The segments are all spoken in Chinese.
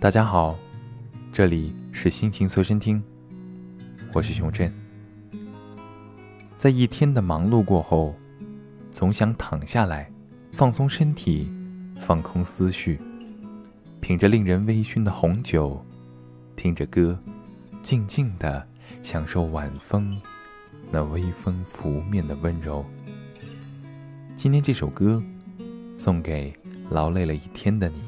大家好，这里是心情随身听，我是熊振。在一天的忙碌过后，总想躺下来，放松身体，放空思绪，品着令人微醺的红酒，听着歌，静静的享受晚风那微风拂面的温柔。今天这首歌，送给劳累了一天的你。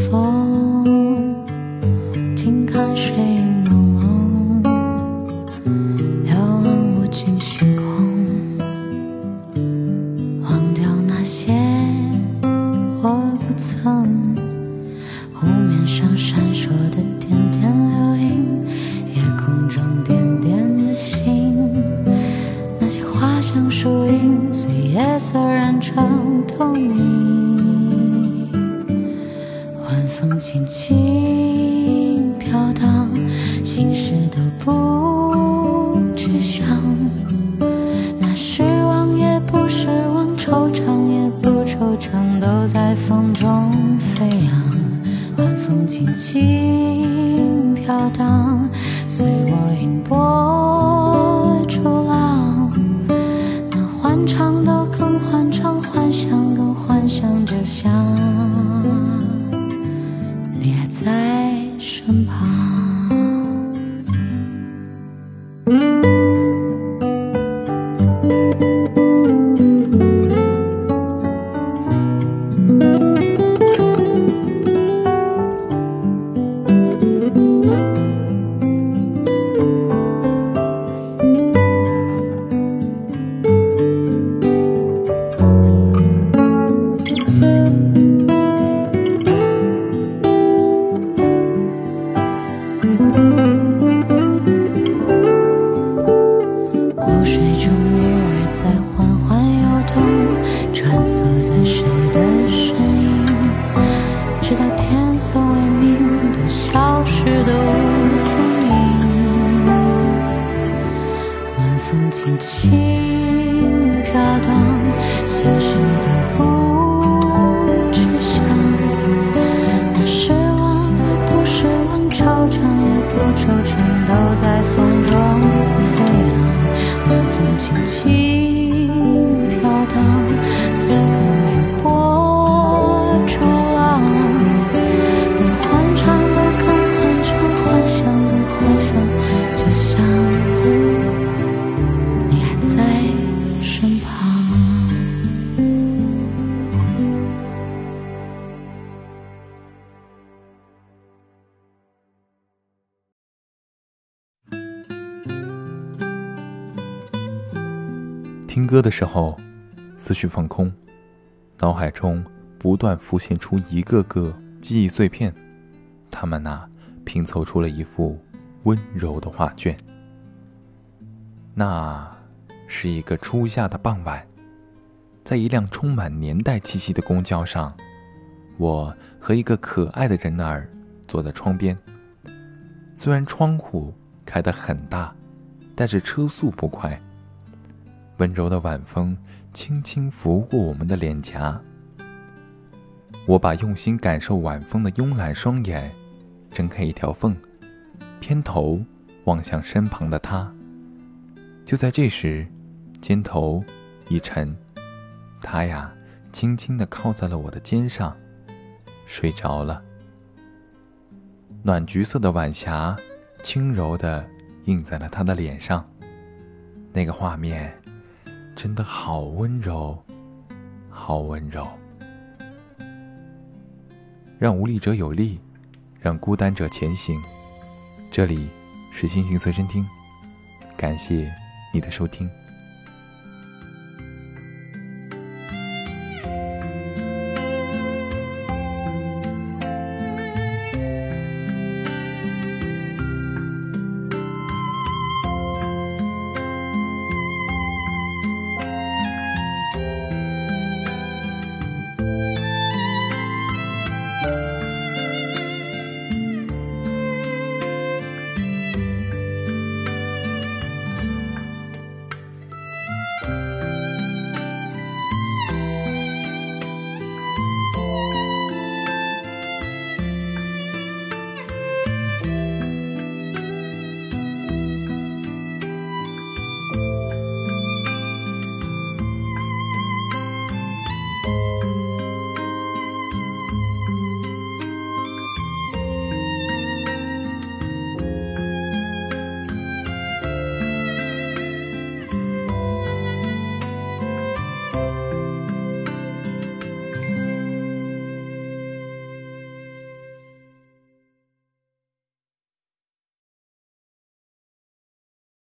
透明。晚风轻轻飘荡，心事都不去想。那失望也不失望，惆怅也不惆怅，都在风中飞扬。晚风轻轻飘荡，随我迎波轻轻飘荡，心事都不去想。那失望也不失望，惆怅也不惆怅，都在风中飞扬。晚风轻轻飘荡。随波逐浪听歌的时候，思绪放空，脑海中不断浮现出一个个记忆碎片，他们呐，拼凑出了一幅温柔的画卷。那是一个初夏的傍晚，在一辆充满年代气息的公交上，我和一个可爱的人儿坐在窗边。虽然窗户开得很大，但是车速不快。温柔的晚风轻轻拂过我们的脸颊，我把用心感受晚风的慵懒双眼睁开一条缝，偏头望向身旁的他。就在这时，肩头一沉，他呀，轻轻地靠在了我的肩上，睡着了。暖橘色的晚霞轻柔地映在了他的脸上，那个画面。真的好温柔，好温柔。让无力者有力，让孤单者前行。这里是星星随身听，感谢你的收听。